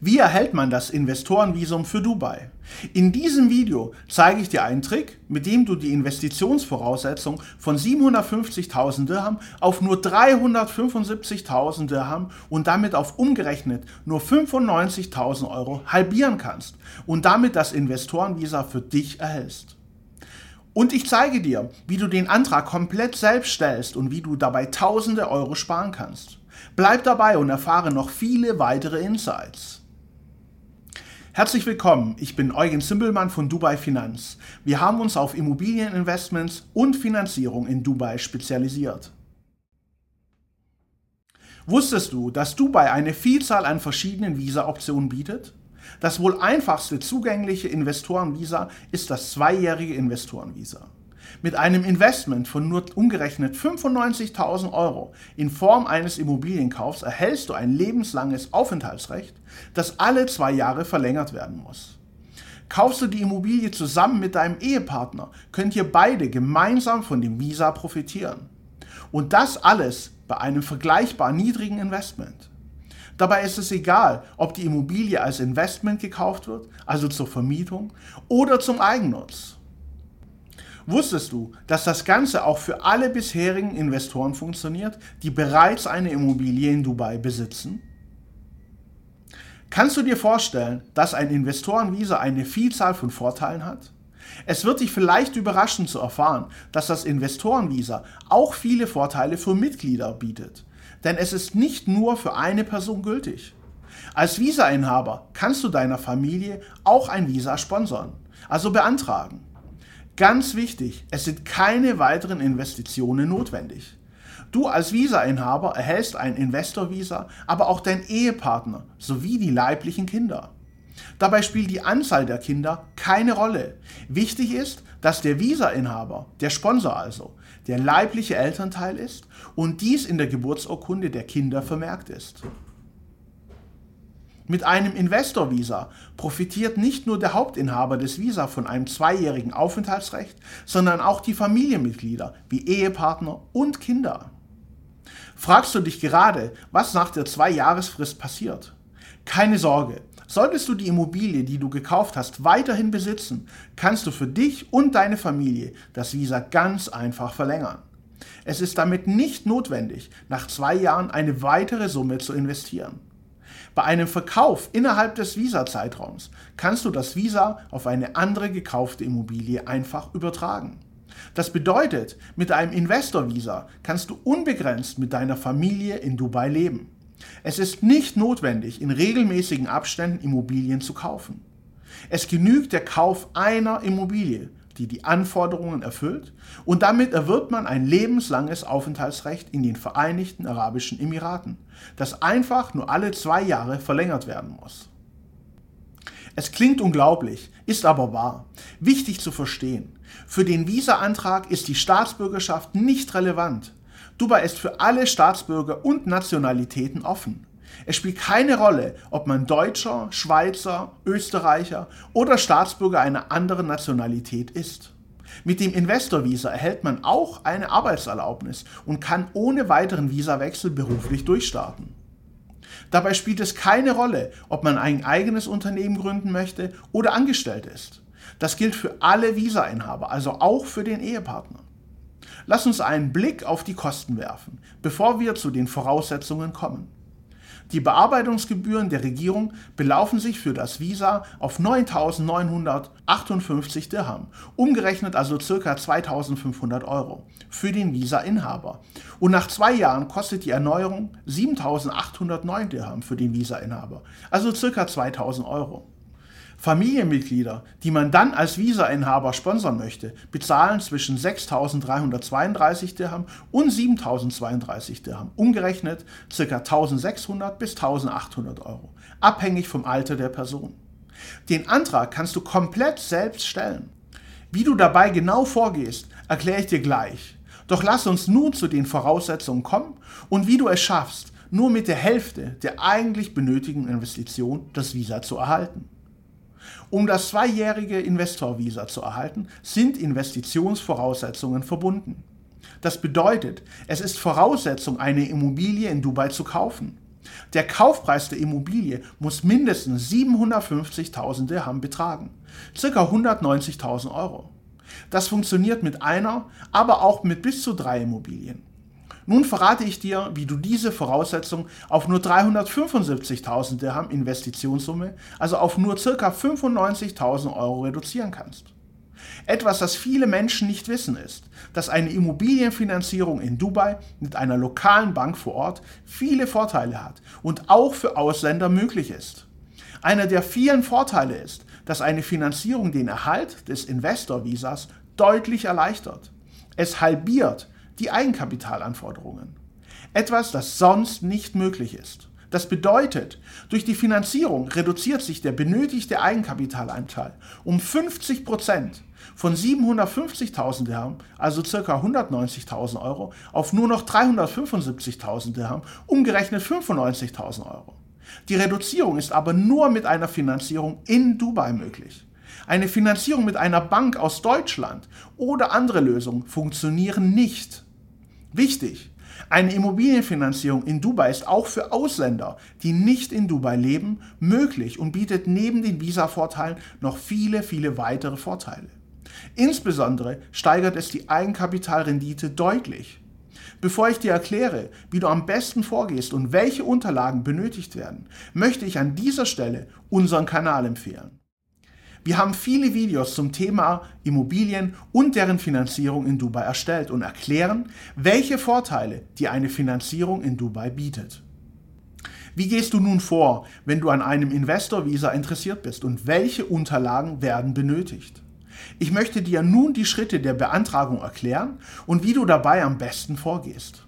Wie erhält man das Investorenvisum für Dubai? In diesem Video zeige ich dir einen Trick, mit dem du die Investitionsvoraussetzung von 750.000 Dirham auf nur 375.000 Dirham und damit auf umgerechnet nur 95.000 Euro halbieren kannst und damit das Investorenvisa für dich erhältst. Und ich zeige dir, wie du den Antrag komplett selbst stellst und wie du dabei tausende Euro sparen kannst. Bleib dabei und erfahre noch viele weitere Insights. Herzlich willkommen, ich bin Eugen Zimbelmann von Dubai Finanz. Wir haben uns auf Immobilieninvestments und Finanzierung in Dubai spezialisiert. Wusstest du, dass Dubai eine Vielzahl an verschiedenen Visa-Optionen bietet? Das wohl einfachste zugängliche Investorenvisa ist das zweijährige Investorenvisa. Mit einem Investment von nur umgerechnet 95.000 Euro in Form eines Immobilienkaufs erhältst du ein lebenslanges Aufenthaltsrecht, das alle zwei Jahre verlängert werden muss. Kaufst du die Immobilie zusammen mit deinem Ehepartner, könnt ihr beide gemeinsam von dem Visa profitieren. Und das alles bei einem vergleichbar niedrigen Investment. Dabei ist es egal, ob die Immobilie als Investment gekauft wird, also zur Vermietung, oder zum Eigennutz. Wusstest du, dass das Ganze auch für alle bisherigen Investoren funktioniert, die bereits eine Immobilie in Dubai besitzen? Kannst du dir vorstellen, dass ein Investorenvisa eine Vielzahl von Vorteilen hat? Es wird dich vielleicht überraschen zu erfahren, dass das Investorenvisa auch viele Vorteile für Mitglieder bietet. Denn es ist nicht nur für eine Person gültig. Als Visa-Inhaber kannst du deiner Familie auch ein Visa sponsern, also beantragen. Ganz wichtig, es sind keine weiteren Investitionen notwendig. Du als Visa-Inhaber erhältst ein Investor-Visa, aber auch dein Ehepartner sowie die leiblichen Kinder. Dabei spielt die Anzahl der Kinder keine Rolle. Wichtig ist, dass der Visa-Inhaber, der Sponsor also, der leibliche Elternteil ist und dies in der Geburtsurkunde der Kinder vermerkt ist. Mit einem Investor-Visa profitiert nicht nur der Hauptinhaber des Visa von einem zweijährigen Aufenthaltsrecht, sondern auch die Familienmitglieder wie Ehepartner und Kinder. Fragst du dich gerade, was nach der Zwei-Jahresfrist passiert? Keine Sorge, solltest du die Immobilie, die du gekauft hast, weiterhin besitzen, kannst du für dich und deine Familie das Visa ganz einfach verlängern. Es ist damit nicht notwendig, nach zwei Jahren eine weitere Summe zu investieren. Bei einem Verkauf innerhalb des Visa-Zeitraums kannst du das Visa auf eine andere gekaufte Immobilie einfach übertragen. Das bedeutet, mit einem Investor-Visa kannst du unbegrenzt mit deiner Familie in Dubai leben. Es ist nicht notwendig, in regelmäßigen Abständen Immobilien zu kaufen. Es genügt der Kauf einer Immobilie die die Anforderungen erfüllt und damit erwirbt man ein lebenslanges Aufenthaltsrecht in den Vereinigten Arabischen Emiraten, das einfach nur alle zwei Jahre verlängert werden muss. Es klingt unglaublich, ist aber wahr. Wichtig zu verstehen. Für den Visa-Antrag ist die Staatsbürgerschaft nicht relevant. Dubai ist für alle Staatsbürger und Nationalitäten offen. Es spielt keine Rolle, ob man Deutscher, Schweizer, Österreicher oder Staatsbürger einer anderen Nationalität ist. Mit dem Investorvisa erhält man auch eine Arbeitserlaubnis und kann ohne weiteren Visawechsel beruflich durchstarten. Dabei spielt es keine Rolle, ob man ein eigenes Unternehmen gründen möchte oder angestellt ist. Das gilt für alle Visa-Inhaber, also auch für den Ehepartner. Lass uns einen Blick auf die Kosten werfen, bevor wir zu den Voraussetzungen kommen. Die Bearbeitungsgebühren der Regierung belaufen sich für das Visa auf 9.958 Dirham, umgerechnet also ca. 2.500 Euro für den Visa-Inhaber. Und nach zwei Jahren kostet die Erneuerung 7.809 Dirham für den Visa-Inhaber, also ca. 2.000 Euro. Familienmitglieder, die man dann als Visa-Inhaber sponsern möchte, bezahlen zwischen 6.332 Dirham und 7.032 Dirham, umgerechnet ca. 1.600 bis 1.800 Euro, abhängig vom Alter der Person. Den Antrag kannst du komplett selbst stellen. Wie du dabei genau vorgehst, erkläre ich dir gleich. Doch lass uns nun zu den Voraussetzungen kommen und wie du es schaffst, nur mit der Hälfte der eigentlich benötigten Investition das Visa zu erhalten. Um das zweijährige Investorvisa zu erhalten, sind Investitionsvoraussetzungen verbunden. Das bedeutet, es ist Voraussetzung, eine Immobilie in Dubai zu kaufen. Der Kaufpreis der Immobilie muss mindestens 750.000 Dirham betragen, ca. 190.000 Euro. Das funktioniert mit einer, aber auch mit bis zu drei Immobilien. Nun verrate ich dir, wie du diese Voraussetzung auf nur 375.000 Dirham Investitionssumme, also auf nur ca. 95.000 Euro reduzieren kannst. Etwas, das viele Menschen nicht wissen, ist, dass eine Immobilienfinanzierung in Dubai mit einer lokalen Bank vor Ort viele Vorteile hat und auch für Ausländer möglich ist. Einer der vielen Vorteile ist, dass eine Finanzierung den Erhalt des Investorvisas deutlich erleichtert. Es halbiert die Eigenkapitalanforderungen. Etwas, das sonst nicht möglich ist. Das bedeutet, durch die Finanzierung reduziert sich der benötigte Eigenkapitalanteil um 50 Prozent von 750.000 Dirham, also ca. 190.000 Euro, auf nur noch 375.000 Dirham, umgerechnet 95.000 Euro. Die Reduzierung ist aber nur mit einer Finanzierung in Dubai möglich. Eine Finanzierung mit einer Bank aus Deutschland oder andere Lösungen funktionieren nicht. Wichtig, eine Immobilienfinanzierung in Dubai ist auch für Ausländer, die nicht in Dubai leben, möglich und bietet neben den Visa-Vorteilen noch viele, viele weitere Vorteile. Insbesondere steigert es die Eigenkapitalrendite deutlich. Bevor ich dir erkläre, wie du am besten vorgehst und welche Unterlagen benötigt werden, möchte ich an dieser Stelle unseren Kanal empfehlen. Wir haben viele Videos zum Thema Immobilien und deren Finanzierung in Dubai erstellt und erklären, welche Vorteile dir eine Finanzierung in Dubai bietet. Wie gehst du nun vor, wenn du an einem Investor-Visa interessiert bist und welche Unterlagen werden benötigt? Ich möchte dir nun die Schritte der Beantragung erklären und wie du dabei am besten vorgehst.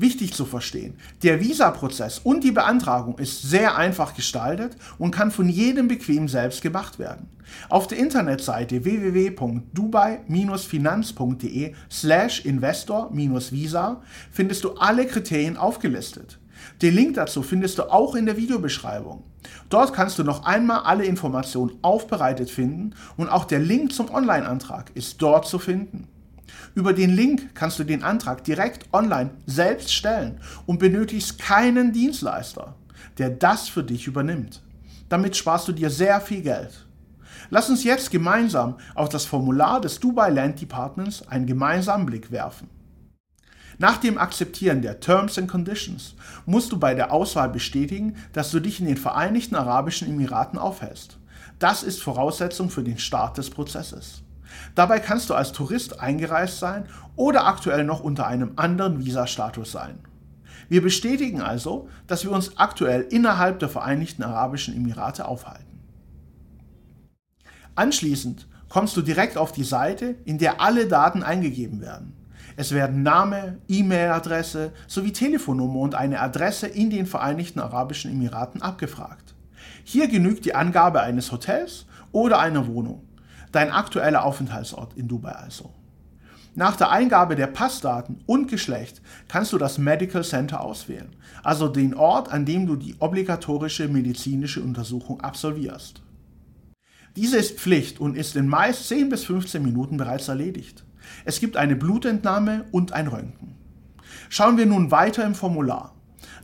Wichtig zu verstehen, der Visa-Prozess und die Beantragung ist sehr einfach gestaltet und kann von jedem bequem selbst gemacht werden. Auf der Internetseite www.dubai-finanz.de slash investor-visa findest du alle Kriterien aufgelistet. Den Link dazu findest du auch in der Videobeschreibung. Dort kannst du noch einmal alle Informationen aufbereitet finden und auch der Link zum Online-Antrag ist dort zu finden. Über den Link kannst du den Antrag direkt online selbst stellen und benötigst keinen Dienstleister, der das für dich übernimmt. Damit sparst du dir sehr viel Geld. Lass uns jetzt gemeinsam auf das Formular des Dubai Land Departments einen gemeinsamen Blick werfen. Nach dem Akzeptieren der Terms and Conditions musst du bei der Auswahl bestätigen, dass du dich in den Vereinigten Arabischen Emiraten aufhältst. Das ist Voraussetzung für den Start des Prozesses. Dabei kannst du als Tourist eingereist sein oder aktuell noch unter einem anderen Visastatus sein. Wir bestätigen also, dass wir uns aktuell innerhalb der Vereinigten Arabischen Emirate aufhalten. Anschließend kommst du direkt auf die Seite, in der alle Daten eingegeben werden. Es werden Name, E-Mail-Adresse sowie Telefonnummer und eine Adresse in den Vereinigten Arabischen Emiraten abgefragt. Hier genügt die Angabe eines Hotels oder einer Wohnung dein aktueller Aufenthaltsort in Dubai also. Nach der Eingabe der Passdaten und Geschlecht kannst du das Medical Center auswählen, also den Ort, an dem du die obligatorische medizinische Untersuchung absolvierst. Diese ist Pflicht und ist in meist 10 bis 15 Minuten bereits erledigt. Es gibt eine Blutentnahme und ein Röntgen. Schauen wir nun weiter im Formular.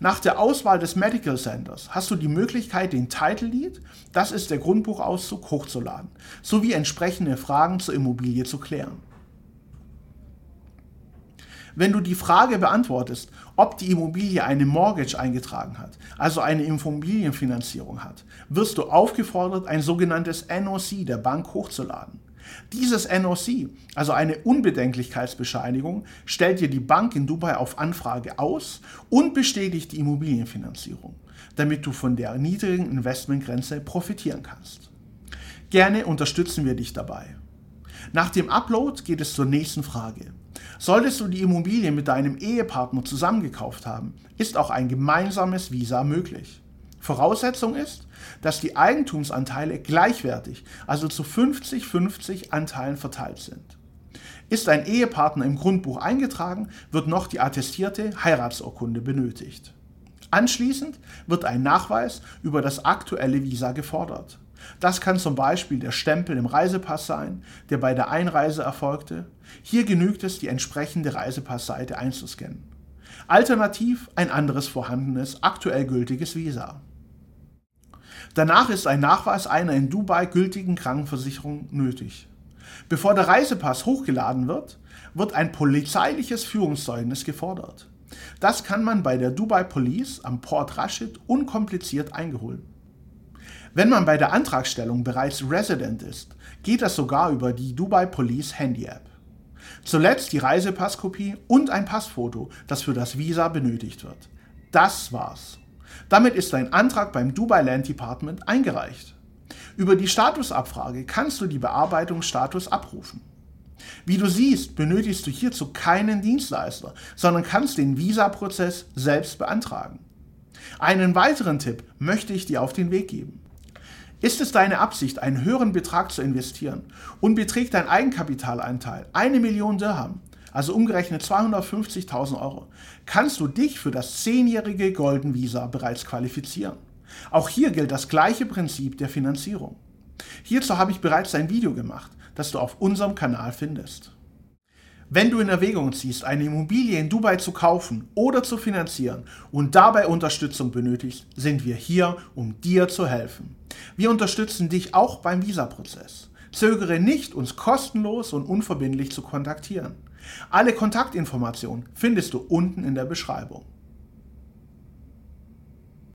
Nach der Auswahl des Medical Centers hast du die Möglichkeit, den Title Lead, das ist der Grundbuchauszug, hochzuladen, sowie entsprechende Fragen zur Immobilie zu klären. Wenn du die Frage beantwortest, ob die Immobilie eine Mortgage eingetragen hat, also eine Immobilienfinanzierung hat, wirst du aufgefordert, ein sogenanntes NOC der Bank hochzuladen. Dieses NOC, also eine Unbedenklichkeitsbescheinigung, stellt dir die Bank in Dubai auf Anfrage aus und bestätigt die Immobilienfinanzierung, damit du von der niedrigen Investmentgrenze profitieren kannst. Gerne unterstützen wir dich dabei. Nach dem Upload geht es zur nächsten Frage. Solltest du die Immobilie mit deinem Ehepartner zusammengekauft haben, ist auch ein gemeinsames Visa möglich. Voraussetzung ist, dass die Eigentumsanteile gleichwertig, also zu 50-50 Anteilen verteilt sind. Ist ein Ehepartner im Grundbuch eingetragen, wird noch die attestierte Heiratsurkunde benötigt. Anschließend wird ein Nachweis über das aktuelle Visa gefordert. Das kann zum Beispiel der Stempel im Reisepass sein, der bei der Einreise erfolgte. Hier genügt es, die entsprechende Reisepassseite einzuscannen. Alternativ ein anderes vorhandenes, aktuell gültiges Visa. Danach ist ein Nachweis einer in Dubai gültigen Krankenversicherung nötig. Bevor der Reisepass hochgeladen wird, wird ein polizeiliches Führungszeugnis gefordert. Das kann man bei der Dubai Police am Port Rashid unkompliziert eingeholt. Wenn man bei der Antragstellung bereits Resident ist, geht das sogar über die Dubai Police Handy App. Zuletzt die Reisepasskopie und ein Passfoto, das für das Visa benötigt wird. Das war's. Damit ist dein Antrag beim Dubai Land Department eingereicht. Über die Statusabfrage kannst du die Bearbeitungsstatus abrufen. Wie du siehst, benötigst du hierzu keinen Dienstleister, sondern kannst den Visa-Prozess selbst beantragen. Einen weiteren Tipp möchte ich dir auf den Weg geben. Ist es deine Absicht, einen höheren Betrag zu investieren und beträgt dein Eigenkapitalanteil eine Million Dirham, also umgerechnet 250.000 Euro, kannst du dich für das zehnjährige Golden Visa bereits qualifizieren. Auch hier gilt das gleiche Prinzip der Finanzierung. Hierzu habe ich bereits ein Video gemacht, das du auf unserem Kanal findest. Wenn du in Erwägung ziehst, eine Immobilie in Dubai zu kaufen oder zu finanzieren und dabei Unterstützung benötigst, sind wir hier, um dir zu helfen. Wir unterstützen dich auch beim Visa-Prozess. Zögere nicht, uns kostenlos und unverbindlich zu kontaktieren. Alle Kontaktinformationen findest du unten in der Beschreibung.